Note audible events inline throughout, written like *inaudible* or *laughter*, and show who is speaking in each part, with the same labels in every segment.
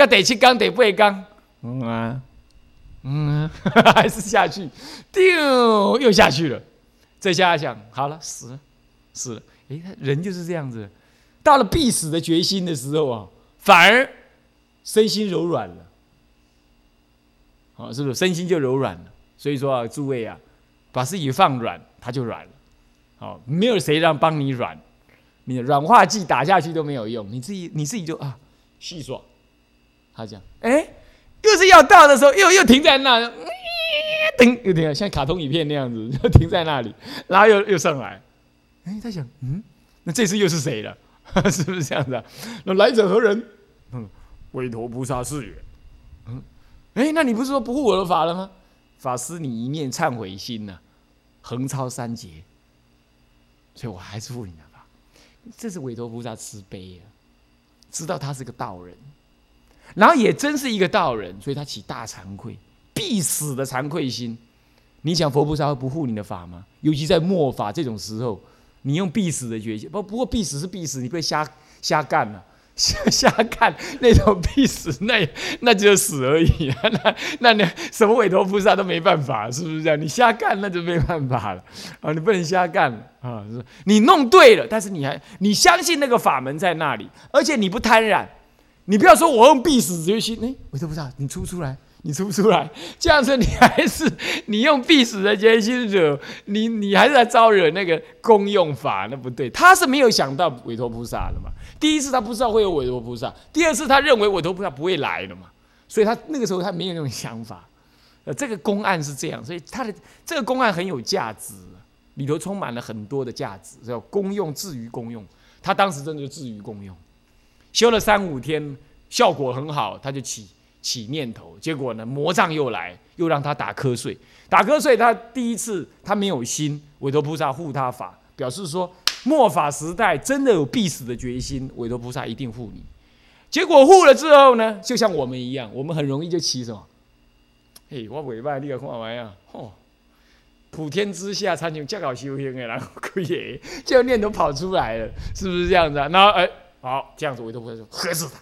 Speaker 1: 要得七缸得八缸，嗯啊，嗯，*laughs* 还是下去，丢又下去了。这下想好了，死了，死了。哎，人就是这样子，到了必死的决心的时候啊，反而身心柔软了。好，是不是身心就柔软了？所以说啊，诸位啊，把自己放软，它就软了。好，没有谁让帮你软，你的软化剂打下去都没有用，你自己你自己就啊，细爽。他讲，哎，又是要到的时候，又又停在那，停又停，像卡通影片那样子，*laughs* 就停在那里，然后又又上来。哎，他想，嗯，那这次又是谁了？*laughs* 是不是这样子？那来者何人？嗯，韦陀菩萨是也。嗯，哎，那你不是说不护我的法了吗？法师，你一念忏悔心呢，横超三劫，所以我还是护你的法。这是韦陀菩萨慈悲啊，知道他是个道人，然后也真是一个道人，所以他起大惭愧，必死的惭愧心。你想佛菩萨会不护你的法吗？尤其在末法这种时候。你用必死的决心，不不过必死是必死，你不会瞎瞎干了，瞎 *laughs* 瞎干那种必死，那那就死而已！*laughs* 那那那什么委托菩萨都没办法，是不是这样？你瞎干那就没办法了 *laughs* 啊！你不能瞎干啊！你弄对了，但是你还你相信那个法门在那里，而且你不贪婪，你不要说我用必死决心，哎，委托菩萨，你出不出来？你出不出来？这样子你还是你用必死的决心惹你，你还是在招惹那个公用法，那不对。他是没有想到委托菩萨的嘛。第一次他不知道会有委托菩萨，第二次他认为委托菩萨不会来的嘛，所以他那个时候他没有那种想法。呃，这个公案是这样，所以他的这个公案很有价值，里头充满了很多的价值，叫公用至于公用。他当时真的就至于公用，修了三五天，效果很好，他就起。起念头，结果呢？魔障又来，又让他打瞌睡。打瞌睡，他第一次他没有心，韦陀菩萨护他法，表示说末法时代真的有必死的决心，韦陀菩萨一定护你。结果护了之后呢，就像我们一样，我们很容易就起什么？嘿，我尾巴你个看完啊？哦，普天之下，参求较搞修行的，然后可以，就念头跑出来了，是不是这样子啊？然后哎，好，这样子，韦陀菩萨说：喝死他。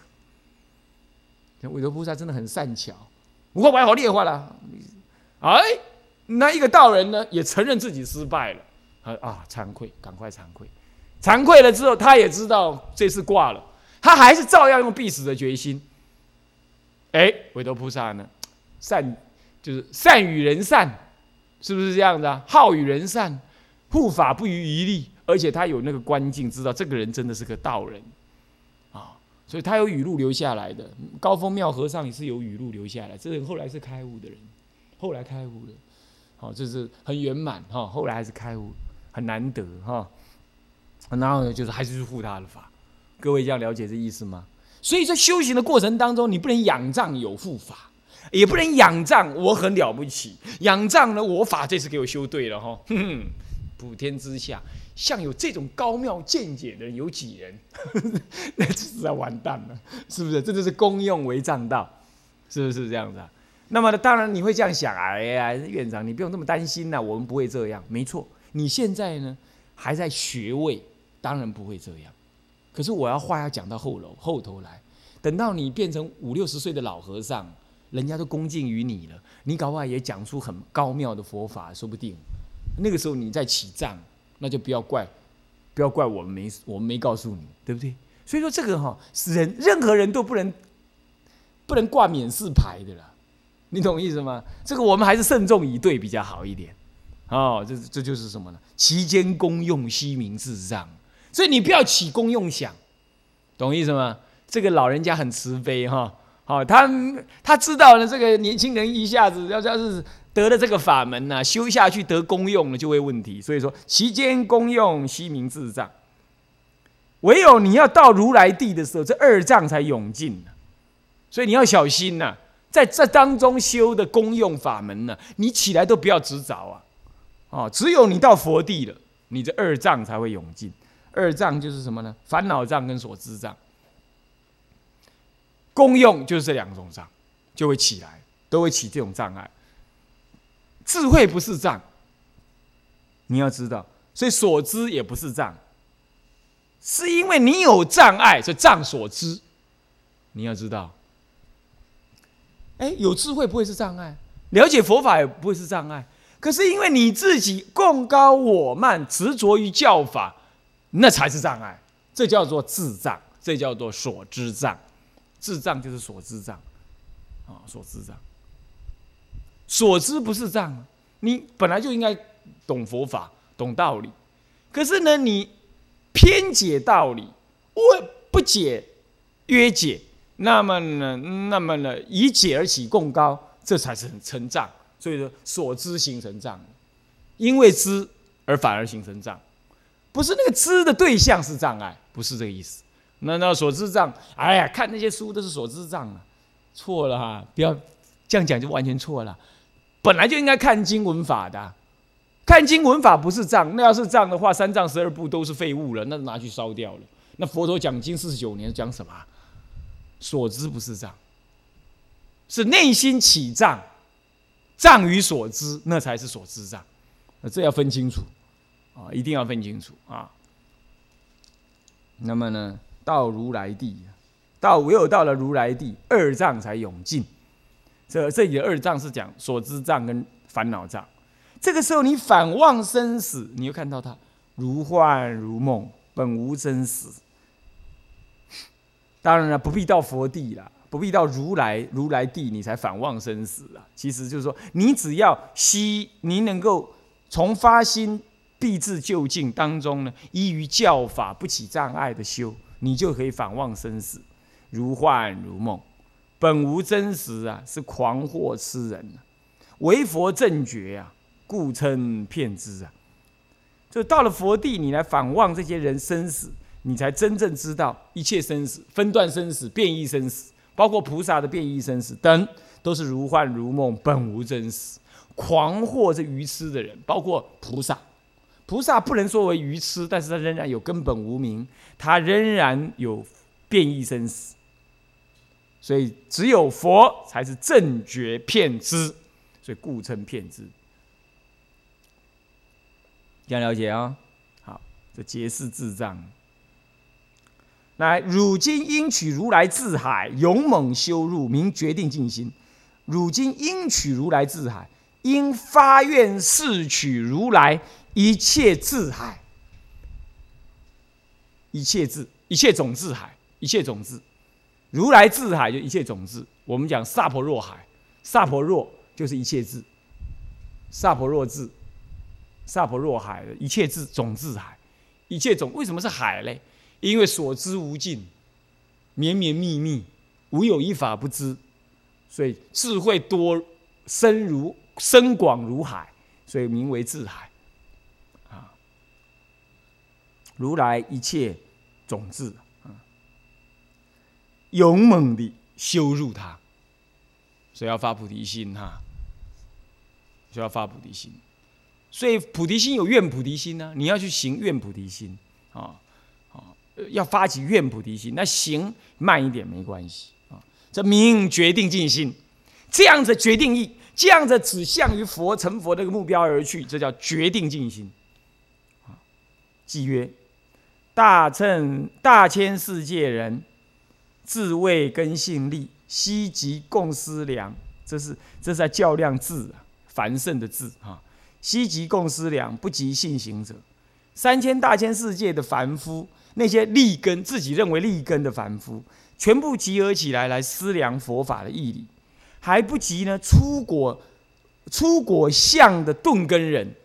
Speaker 1: 韦陀菩萨真的很善巧，无法白好劣化了。哎，那一个道人呢，也承认自己失败了，啊，惭愧，赶快惭愧，惭愧了之后，他也知道这次挂了，他还是照样用必死的决心。哎，韦陀菩萨呢，善就是善与人善，是不是这样的？好与人善，护法不遗余力，而且他有那个关境，知道这个人真的是个道人。所以他有语录留下来的，高峰妙和尚也是有语录留下来。这人后来是开悟的人，后来开悟的，好，这是很圆满哈。后来还是开悟，很难得哈。然后呢，就是还是去护他的法。各位这样了解这意思吗？所以在修行的过程当中，你不能仰仗有护法，也不能仰仗我很了不起，仰仗呢我法这次给我修对了哈。*laughs* 普天之下。像有这种高妙见解的人有几人？*laughs* 那实在完蛋了，是不是？这就是公用为正道，是不是这样子啊？那么呢，当然你会这样想啊，哎呀，院长，你不用那么担心呐，我们不会这样。没错，你现在呢还在学位，当然不会这样。可是我要话要讲到后楼后头来，等到你变成五六十岁的老和尚，人家都恭敬于你了，你搞不好也讲出很高妙的佛法，说不定那个时候你在起账。那就不要怪，不要怪我们没我们没告诉你，对不对？所以说这个哈，是人任何人都不能不能挂免试牌的啦，你懂意思吗？这个我们还是慎重以对比较好一点。哦，这这就是什么呢？其间公用，悉名自让。所以你不要起公用想，懂意思吗？这个老人家很慈悲哈，好，他他知道了这个年轻人一下子要要是。得了这个法门呢，修下去得功用了就会问题。所以说，其间功用悉名智障。唯有你要到如来地的时候，这二障才永尽所以你要小心呐，在这当中修的功用法门呢，你起来都不要执着啊！哦，只有你到佛地了，你这二障才会永尽。二障就是什么呢？烦恼障跟所知障。功用就是这两种障，就会起来，都会起这种障碍。智慧不是障，你要知道，所以所知也不是障，是因为你有障碍，所以障所知。你要知道，哎，有智慧不会是障碍，了解佛法也不会是障碍。可是因为你自己共高我慢，执着于教法，那才是障碍。这叫做智障，这叫做所知障。智障就是所知障，啊，所知障。所知不是障，你本来就应该懂佛法、懂道理。可是呢，你偏解道理，不不解约解，那么呢，那么呢，以解而起共高，这才是成障。所以说，所知形成障，因为知而反而形成障，不是那个知的对象是障碍，不是这个意思。那那所知障，哎呀，看那些书都是所知障啊，错了哈！不要这样讲，就完全错了。本来就应该看经文法的，看经文法不是障。那要是障的话，三藏十二部都是废物了，那拿去烧掉了。那佛陀讲经四十九年讲什么？所知不是障，是内心起障。障于所知，那才是所知障，那这要分清楚啊，一定要分清楚啊。那么呢，到如来地，到唯有到了如来地，二障才永尽。这这里的二障是讲所知障跟烦恼障。这个时候你反望生死，你又看到它如幻如梦，本无真实。当然了，不必到佛地了。不必到如来如来地，你才反望生死啊！其实就是说，你只要吸，你能够从发心必至就近当中呢，依于教法不起障碍的修，你就可以反望生死，如幻如梦，本无真实啊！是狂惑痴人啊！唯佛正觉啊，故称骗之啊！就到了佛地，你来反望这些人生死，你才真正知道一切生死、分段生死、变异生死。包括菩萨的变异生死等，都是如幻如梦，本无真实。狂惑这愚痴的人，包括菩萨，菩萨不能说为愚痴，但是他仍然有根本无明，他仍然有变异生死。所以只有佛才是正觉骗知，所以故称骗知。这样了解啊？好，这皆是智障。来，汝今应取如来智海，勇猛修入，明决定静心。汝今应取如来智海，应发愿誓取如来一切智海，一切智，一切种智海，一切种智。如来智海就一切种智。我们讲萨婆若海，萨婆若就是一切智，萨婆若智，萨婆若海的一切智种智海，一切种为什么是海嘞？因为所知无尽，绵绵密密，无有一法不知，所以智慧多深如深广如海，所以名为智海。啊，如来一切种智，勇猛地羞辱他，所以要发菩提心哈，所以要发菩提心。所以菩提心有愿菩提心呢，你要去行愿菩提心啊啊。要发起愿菩提心，那行慢一点没关系啊。这名决定尽心，这样子决定意，这样子指向于佛成佛这个目标而去，这叫决定尽心。啊，即曰：大乘大千世界人，自谓根性力，悉即共思量。这是这是在较量智啊，繁盛的智啊。悉即共思量，不及信行者。三千大千世界的凡夫。那些立根自己认为立根的凡夫，全部集合起来来思量佛法的义理，还不及呢出果出果相的顿根人，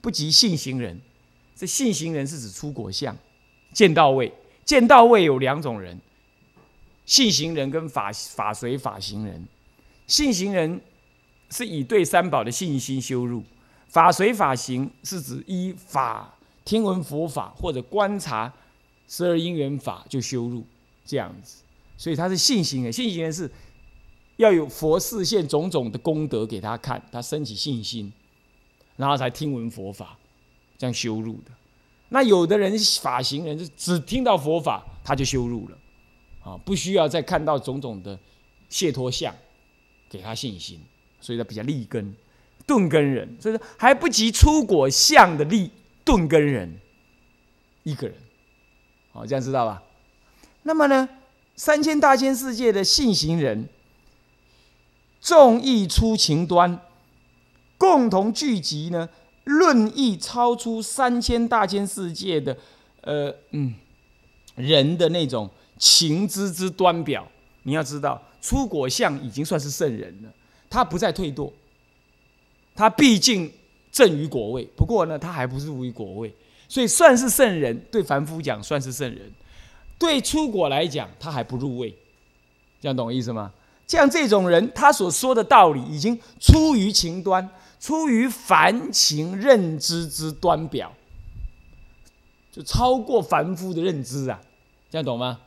Speaker 1: 不及信行人。这信行人是指出果相，见到位，见到位有两种人，信行人跟法法随法行人。信行人是以对三宝的信心修入，法随法行是指依法听闻佛法或者观察。十二因缘法就修入这样子，所以他是信行人。信行人是要有佛示现种种的功德给他看，他升起信心，然后才听闻佛法，这样修入的。那有的人法行人是只听到佛法他就修入了，啊，不需要再看到种种的解脱相给他信心，所以他比较立根顿根人，所以说还不及出果相的立顿根人一个人。好，这样知道吧？那么呢，三千大千世界的信行人，
Speaker 2: 众义出情端，共同聚集呢，论义超出三千大千世界的，呃嗯，人的那种情之之端表。你要知道，出果相已经算是圣人了，他不再退堕，他毕竟正于果位。不过呢，他还不是入于果位，所以算是圣人。对凡夫讲算是圣人，对出果来讲他还不入位。这样懂意思吗？像这种人，他所说的道理已经出于情端，出于凡情认知之端表，就超过凡夫的认知啊！这样懂吗？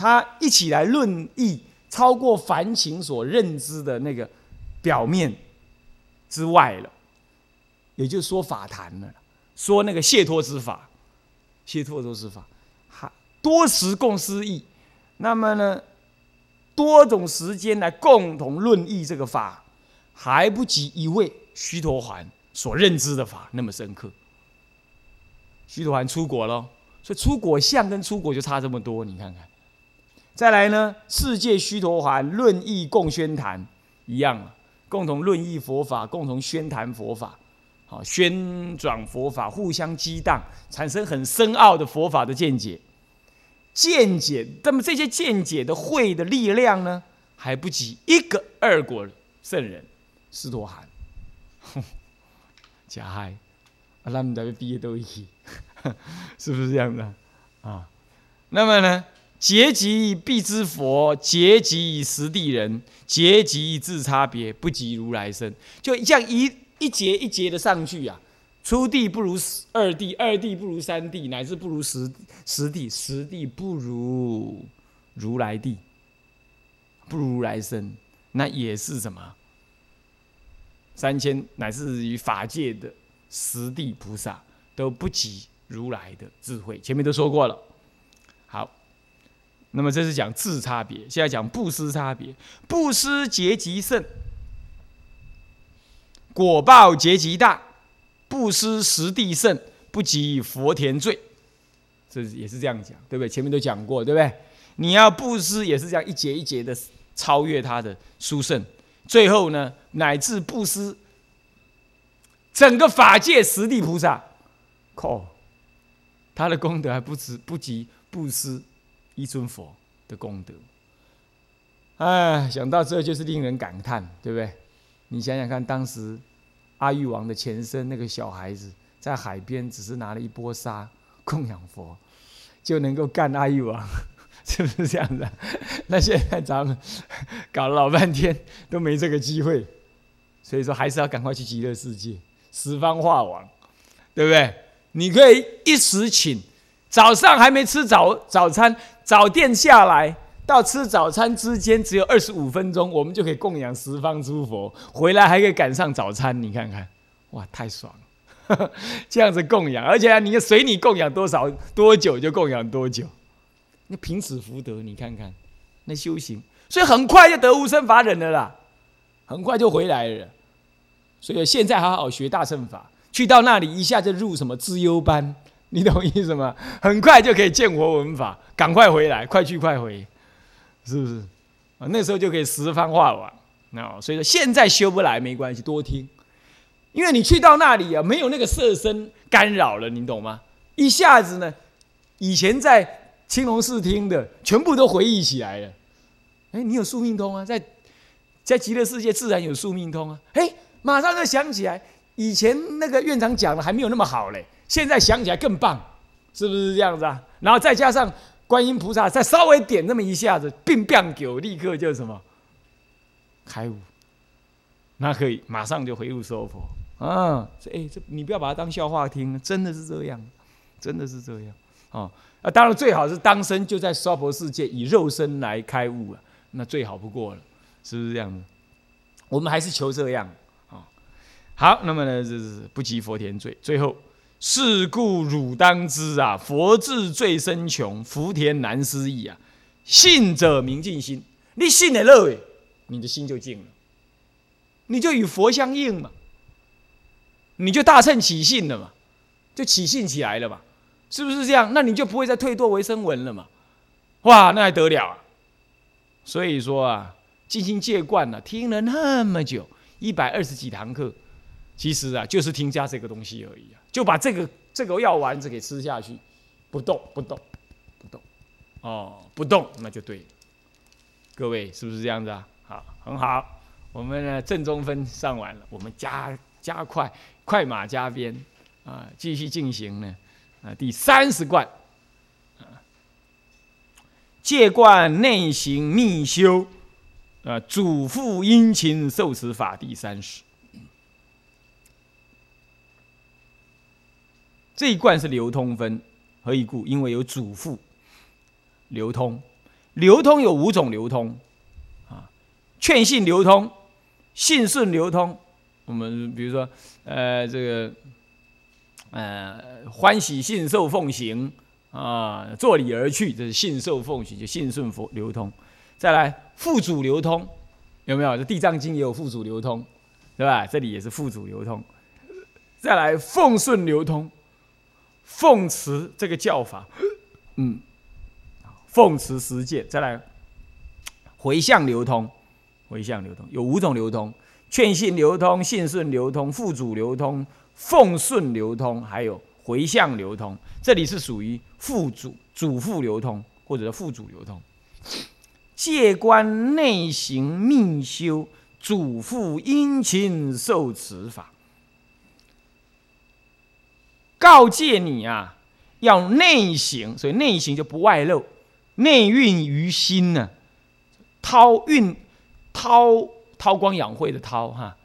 Speaker 2: 他一起来论义，超过凡情所认知的那个表面之外了，也就是说法坛了，说那个解脱之法，解脱之法，还多时共思义，那么呢，多种时间来共同论义这个法，还不及一位须陀环所认知的法那么深刻。须陀环出国了，所以出国相跟出国就差这么多，你看看。再来呢，世界须陀洹论义共宣谈，一样共同论义佛法，共同宣谈佛法，好宣转佛法，互相激荡，产生很深奥的佛法的见解。见解，那么这些见解的会的力量呢，还不及一个二果圣人斯陀含，*laughs* 假嗨，啊，他们在毕业都一起，*laughs* 是不是这样的啊？那么呢？结集必知佛，结集实地人，结集自差别，不及如来身。就像一一节一节的上去啊，初地不如二地，二地不如三地，乃至不如十十地，十地不如如来地，不如如来身，那也是什么？三千乃至于法界的十地菩萨都不及如来的智慧。前面都说过了。好。那么这是讲质差别，现在讲布施差别。布施结极甚，果报结极大。布施实地甚，不及佛田罪。这也是这样讲，对不对？前面都讲过，对不对？你要布施也是这样一节一节的超越他的殊胜，最后呢，乃至布施整个法界十地菩萨，靠，他的功德还不止不及布施。一尊佛的功德，哎，想到这就是令人感叹，对不对？你想想看，当时阿育王的前身那个小孩子在海边，只是拿了一波沙供养佛，就能够干阿育王，*laughs* 是不是这样的？那现在咱们搞了老半天都没这个机会，所以说还是要赶快去极乐世界，十方化王，对不对？你可以一时请。早上还没吃早早餐，早殿下来到吃早餐之间只有二十五分钟，我们就可以供养十方诸佛，回来还可以赶上早餐。你看看，哇，太爽了！*laughs* 这样子供养，而且你随你供养多少多久就供养多久，那凭此福德，你看看那修行，所以很快就得无生法忍了啦，很快就回来了。所以现在好好学大乘法，去到那里一下就入什么资优班。你懂意思吗？很快就可以见佛文法，赶快回来，快去快回，是不是？啊，那时候就可以十方化完。那所以说现在修不来没关系，多听，因为你去到那里啊，没有那个色身干扰了，你懂吗？一下子呢，以前在青龙寺听的全部都回忆起来了。哎，你有宿命通啊，在在极乐世界自然有宿命通啊。哎，马上就想起来，以前那个院长讲的还没有那么好嘞。现在想起来更棒，是不是这样子啊？然后再加上观音菩萨，再稍微点那么一下子，并变九，立刻就什么开悟，那可以马上就回入娑婆啊！这哎，这你不要把它当笑话听，真的是这样，真的是这样啊！啊，当然最好是当生就在娑婆世界以肉身来开悟啊，那最好不过了，是不是这样子？我们还是求这样啊。好，那么呢，这是不及佛田罪，最后。是故汝当知啊，佛智最深穷，福田难思议啊。信者明尽心，你信的乐，你的心就静了，你就与佛相应嘛，你就大乘起信了嘛，就起信起来了嘛，是不是这样？那你就不会再退堕为声闻了嘛？哇，那还得了啊！所以说啊，静心戒观了，听了那么久，一百二十几堂课，其实啊，就是听加这个东西而已啊，就把这个这个药丸子给吃下去，不动不动不动，哦，不动那就对了。各位是不是这样子啊？好，很好。我们呢正中分上完了，我们加加快快马加鞭啊，继续进行呢啊第三十贯啊戒观内行密修啊主妇殷勤受持法第三十。这一贯是流通分，何以故？因为有主妇流通，流通有五种流通啊，劝信流通。信顺流通，我们比如说，呃，这个，呃，欢喜信受奉行啊，作礼而去，这是信受奉行，就信顺佛流通。再来，副主流通，有没有？这《地藏经》也有副主流通，对吧？这里也是副主流通。再来，奉顺流通，奉持这个教法，嗯，奉持实践。再来，回向流通。回向流通有五种流通：劝信流通、信顺流通、付主流通、奉顺流通，还有回向流通。这里是属于副主、主副流通，或者是副主流通。戒观内行密修，主父殷勤受持法。告诫你啊，要内行，所以内行就不外露，内蕴于心呢，韬运。韬韬光养晦的韬哈，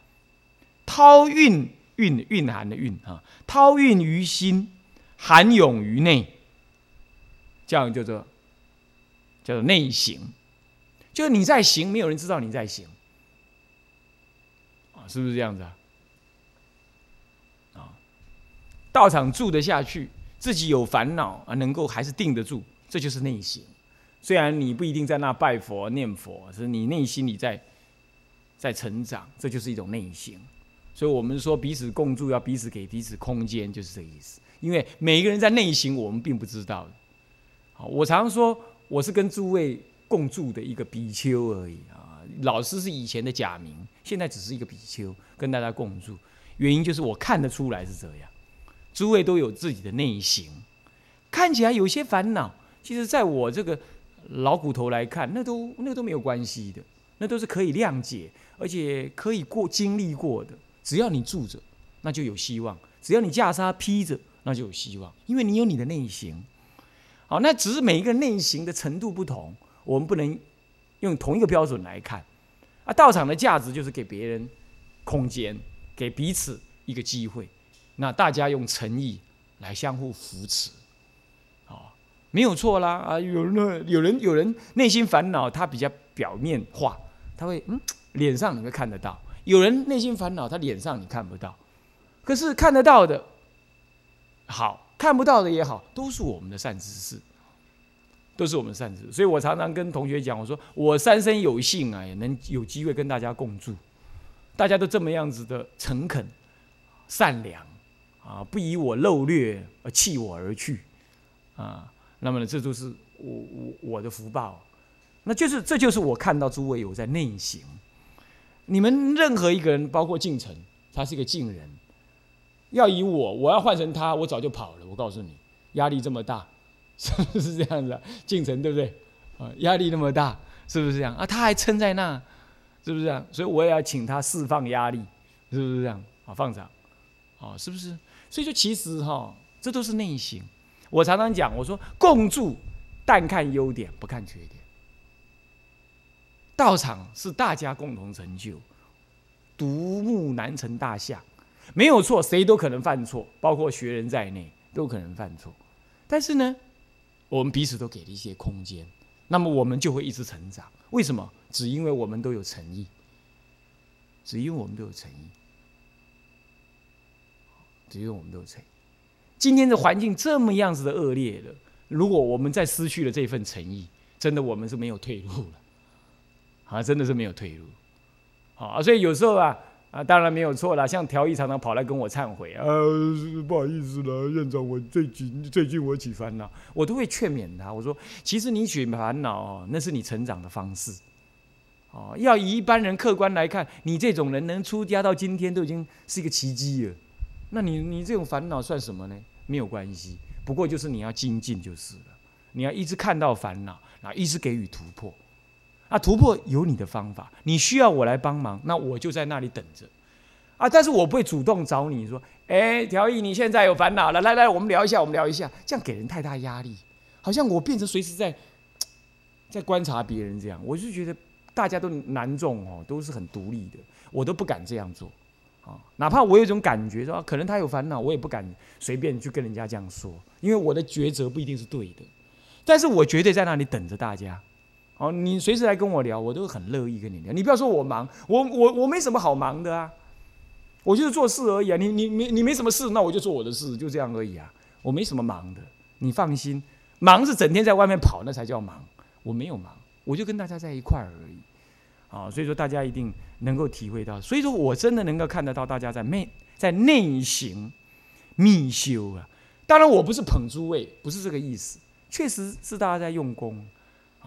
Speaker 2: 韬蕴蕴蕴含的蕴哈，韬蕴于心，含涌于内，这样叫做叫做内行，就是你在行，没有人知道你在行啊，是不是这样子？啊，道场住得下去，自己有烦恼啊，能够还是定得住，这就是内行。虽然你不一定在那拜佛念佛，是你内心里在在成长，这就是一种内心。所以我们说彼此共住，要彼此给彼此空间，就是这个意思。因为每一个人在内心，我们并不知道。好，我常说我是跟诸位共住的一个比丘而已啊。老师是以前的假名，现在只是一个比丘，跟大家共住。原因就是我看得出来是这样，诸位都有自己的内心，看起来有些烦恼，其实在我这个。老骨头来看，那都那都没有关系的，那都是可以谅解，而且可以过经历过的。只要你住着，那就有希望；只要你袈裟披着，那就有希望，因为你有你的内心。好，那只是每一个内心的程度不同，我们不能用同一个标准来看。啊，道场的价值就是给别人空间，给彼此一个机会，那大家用诚意来相互扶持。哦没有错啦啊！有人有人有人内心烦恼，他比较表面化，他会嗯脸上你会看得到；有人内心烦恼，他脸上你看不到。可是看得到的，好看不到的也好，都是我们的善知识，都是我们的善知识。所以我常常跟同学讲，我说我三生有幸啊，也能有机会跟大家共住，大家都这么样子的诚恳、善良啊，不以我漏略而弃我而去啊。那么呢，这就是我我我的福报，那就是这就是我看到诸位有在内行。你们任何一个人，包括进城，他是一个晋人，要以我，我要换成他，我早就跑了。我告诉你，压力这么大，*laughs* 是不是这样子？进城对不对？啊，压力那么大，是不是这样啊？他还撑在那，是不是这样？所以我也要请他释放压力，是不是这样？啊，放长，啊，是不是？所以说，其实哈，这都是内心。我常常讲，我说共住，但看优点不看缺点。道场是大家共同成就，独木难成大象，没有错，谁都可能犯错，包括学人在内都可能犯错。但是呢，我们彼此都给了一些空间，那么我们就会一直成长。为什么？只因为我们都有诚意，只因为我们都有诚意，只有我们都有诚。今天的环境这么样子的恶劣了，如果我们再失去了这份诚意，真的我们是没有退路了，啊，真的是没有退路，啊，所以有时候啊，啊，当然没有错了，像调义常常跑来跟我忏悔，啊，不好意思了，院长，我最近最近我起烦恼，我都会劝勉他，我说，其实你起烦恼哦，那是你成长的方式，
Speaker 1: 哦，要以一般人客观来看，你这种人能出家到今天都已经是一个奇迹了。那你你这种烦恼算什么呢？没有关系，不过就是你要精进就是了。你要一直看到烦恼，然后一直给予突破。啊，突破有你的方法，你需要我来帮忙，那我就在那里等着。啊，但是我不会主动找你说，哎，条义，你现在有烦恼了，来来，我们聊一下，我们聊一下，这样给人太大压力，好像我变成随时在在观察别人这样，我就觉得大家都难众哦，都是很独立的，我都不敢这样做啊，哪怕我有一种感觉说，可能他有烦恼，我也不敢随便去跟人家这样说，因为我的抉择不一定是对的，但是我绝对在那里等着大家。哦，你随时来跟我聊，我都很乐意跟你聊。你不要说我忙，我我我没什么好忙的啊，我就是做事而已啊。你你你你没什么事，那我就做我的事，就这样而已啊。我没什么忙的，你放心。忙是整天在外面跑，那才叫忙。我没有忙，我就跟大家在一块儿而已。啊，所以说大家一定能够体会到。所以说我真的能够看得到大家在内在内行密修啊。当然我不是捧诸位，不是这个意思，确实是大家在用功。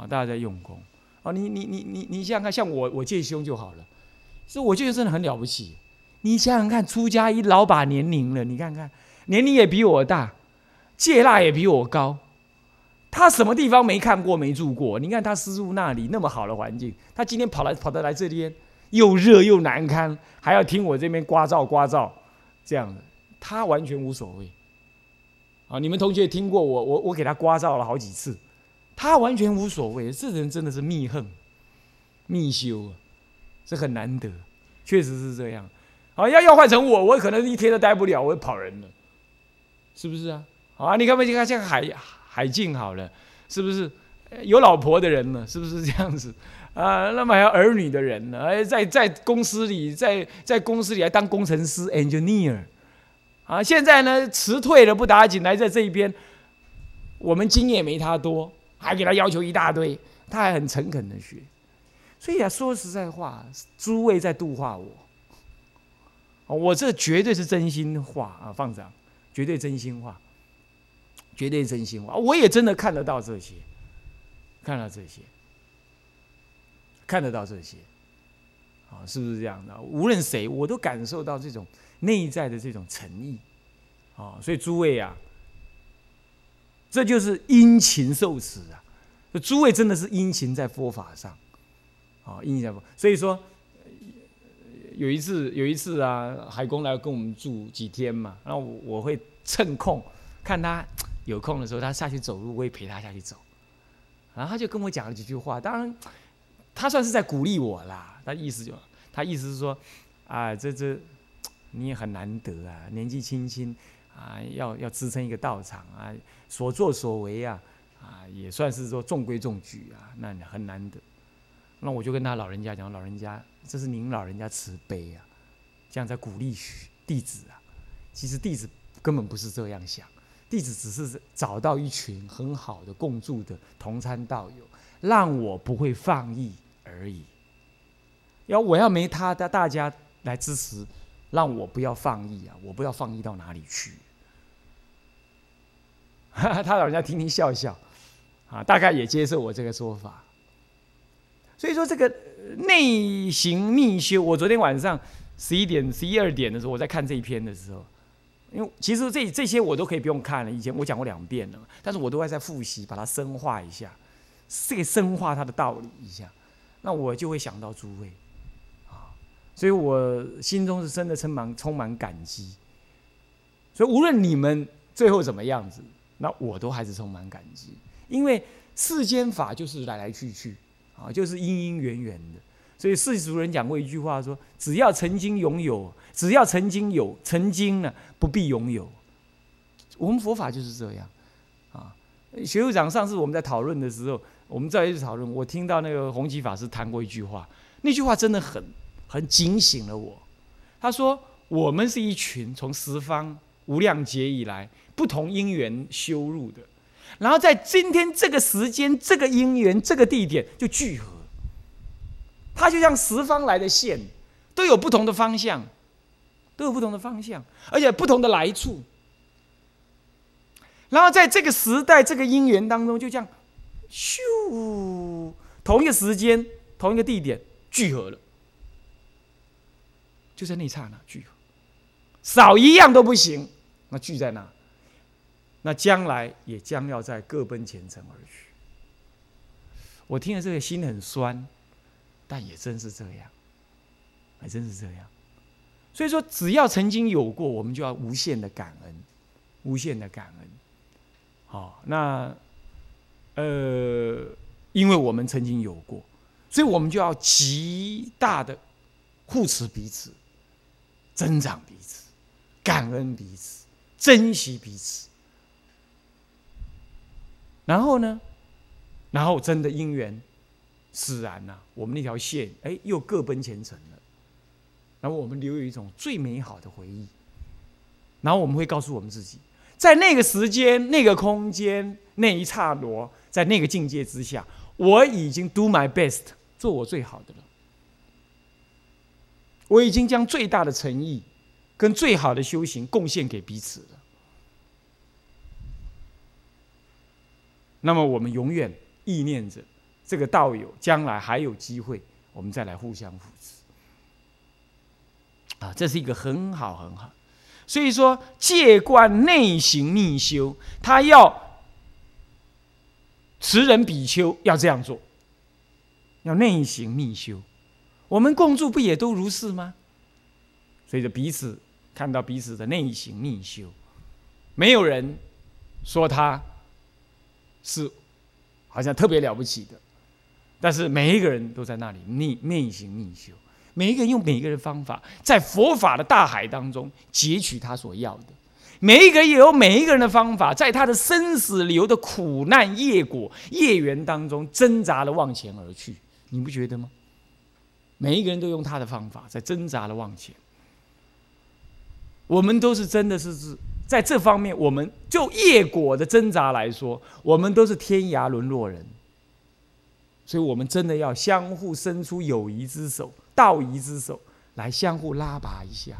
Speaker 1: 啊，大家在用功，啊，你你你你你想想看，像我我戒凶就好了，所以我觉得真的很了不起。你想想看，出家一老把年龄了，你看看年龄也比我大，戒腊也比我高，他什么地方没看过没住过？你看他师傅那里那么好的环境，他今天跑来跑得来这边，又热又难堪，还要听我这边刮噪刮噪，这样的他完全无所谓。啊，你们同学听过我我我给他刮噪了好几次。他完全无所谓，这人真的是密恨、密修啊，这很难得，确实是这样。啊，要要换成我，我可能一天都待不了，我跑人了，是不是啊？啊，你看没？你看像海海静好了，是不是有老婆的人了？是不是这样子啊？那么还有儿女的人呢？哎，在在公司里，在在公司里还当工程师 engineer 啊？现在呢辞退了不打紧，来在这一边，我们经验没他多。还给他要求一大堆，他还很诚恳的学，所以啊，说实在话，诸位在度化我，我这绝对是真心话啊，放长，绝对真心话，绝对真心话，我也真的看得到这些，看到这些，看得到这些，啊，是不是这样的？无论谁，我都感受到这种内在的这种诚意，啊，所以诸位啊。这就是殷勤受持啊！诸位真的是殷勤在佛法上，啊，殷勤在佛。所以说，有一次有一次啊，海公来跟我们住几天嘛，然后我会趁空看他有空的时候，他下去走路，我也陪他下去走。然后他就跟我讲了几句话，当然他算是在鼓励我啦。他意思就，他意思是说，啊，这这你也很难得啊，年纪轻轻。啊，要要支撑一个道场啊，所作所为啊，啊，也算是说中规中矩啊，那很难得。那我就跟他老人家讲，老人家，这是您老人家慈悲啊，这样在鼓励弟子啊。其实弟子根本不是这样想，弟子只是找到一群很好的共住的同参道友，让我不会放逸而已。要我要没他的大家来支持，让我不要放逸啊，我不要放逸到哪里去。*laughs* 他老人家听听笑笑，啊，大概也接受我这个说法。所以说这个内行密修，我昨天晚上十一点、十一二点的时候，我在看这一篇的时候，因为其实这这些我都可以不用看了，以前我讲过两遍了，但是我都会在复习，把它深化一下，这个深化它的道理一下，那我就会想到诸位，啊，所以我心中是真的充满充满感激。所以无论你们最后怎么样子。那我都还是充满感激，因为世间法就是来来去去，啊，就是因因缘缘的。所以世俗人讲过一句话说：只要曾经拥有，只要曾经有，曾经呢不必拥有。我们佛法就是这样，啊，学会长上次我们在讨论的时候，我们在一起讨论，我听到那个弘吉法师谈过一句话，那句话真的很很警醒了我。他说：我们是一群从十方无量劫以来。不同因缘修入的，然后在今天这个时间、这个因缘、这个地点就聚合。它就像十方来的线，都有不同的方向，都有不同的方向，而且不同的来处。然后在这个时代、这个因缘当中，就这样，咻，同一个时间、同一个地点聚合了，就在那一刹那聚合，少一样都不行，那聚在那，那将来也将要在各奔前程而去。我听了这个心很酸，但也真是这样，还真是这样。所以说，只要曾经有过，我们就要无限的感恩，无限的感恩。好，那呃，因为我们曾经有过，所以我们就要极大的护持彼此，增长彼此，感恩彼此，珍惜彼此。然后呢，然后真的因缘使然呐，我们那条线哎，又各奔前程了。然后我们留有一种最美好的回忆，然后我们会告诉我们自己，在那个时间、那个空间、那一刹那，在那个境界之下，我已经 do my best，做我最好的了。我已经将最大的诚意跟最好的修行贡献给彼此了。那么我们永远意念着这个道友将来还有机会，我们再来互相扶持。啊，这是一个很好很好，所以说戒观内行逆修，他要持人比丘要这样做，要内行逆修。我们共住不也都如是吗？所以就彼此看到彼此的内行逆修，没有人说他是好像特别了不起的，但是每一个人都在那里内内行逆修。每一个人用每一个人的方法，在佛法的大海当中截取他所要的；每一个人也有每一个人的方法，在他的生死流的苦难业果业缘当中挣扎的往前而去。你不觉得吗？每一个人都用他的方法在挣扎的往前。我们都是真的是是在这方面，我们就业果的挣扎来说，我们都是天涯沦落人。所以我们真的要相互伸出友谊之手。道义之手来相互拉拔一下，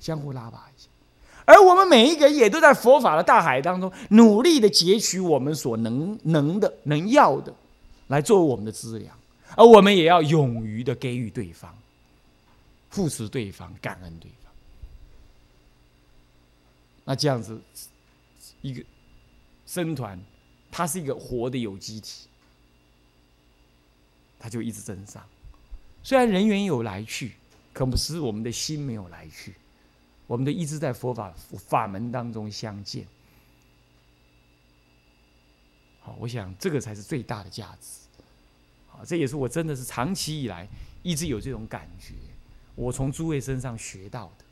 Speaker 1: 相互拉拔一下，而我们每一个人也都在佛法的大海当中，努力的截取我们所能能的、能要的，来作为我们的资粮，而我们也要勇于的给予对方，扶持对方，感恩对方。那这样子，一个僧团，它是一个活的有机体。他就一直增上，虽然人员有来去，可不是我们的心没有来去，我们都一直在佛法法门当中相见。好，我想这个才是最大的价值。好，这也是我真的是长期以来一直有这种感觉，我从诸位身上学到的。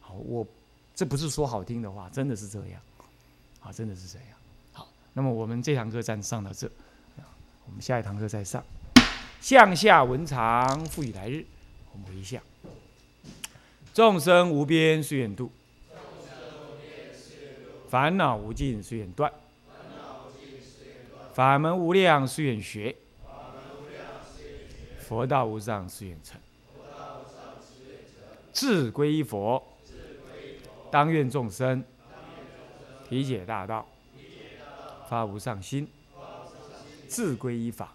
Speaker 1: 好，我这不是说好听的话，真的是这样。啊，真的是这样。好，那么我们这堂课暂上到这，我们下一堂课再上。向下文长，复以来日。我们回向：众生无边誓愿度，烦恼无尽誓愿断，法门无量誓愿学，佛道无上誓愿成。志归一佛，当愿众生体解大道，发无上心；智归一法。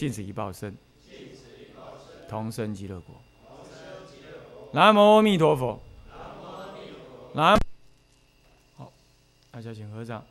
Speaker 1: 尽此一报身，同生极乐国。南无阿弥陀佛。南。好，大家请合掌。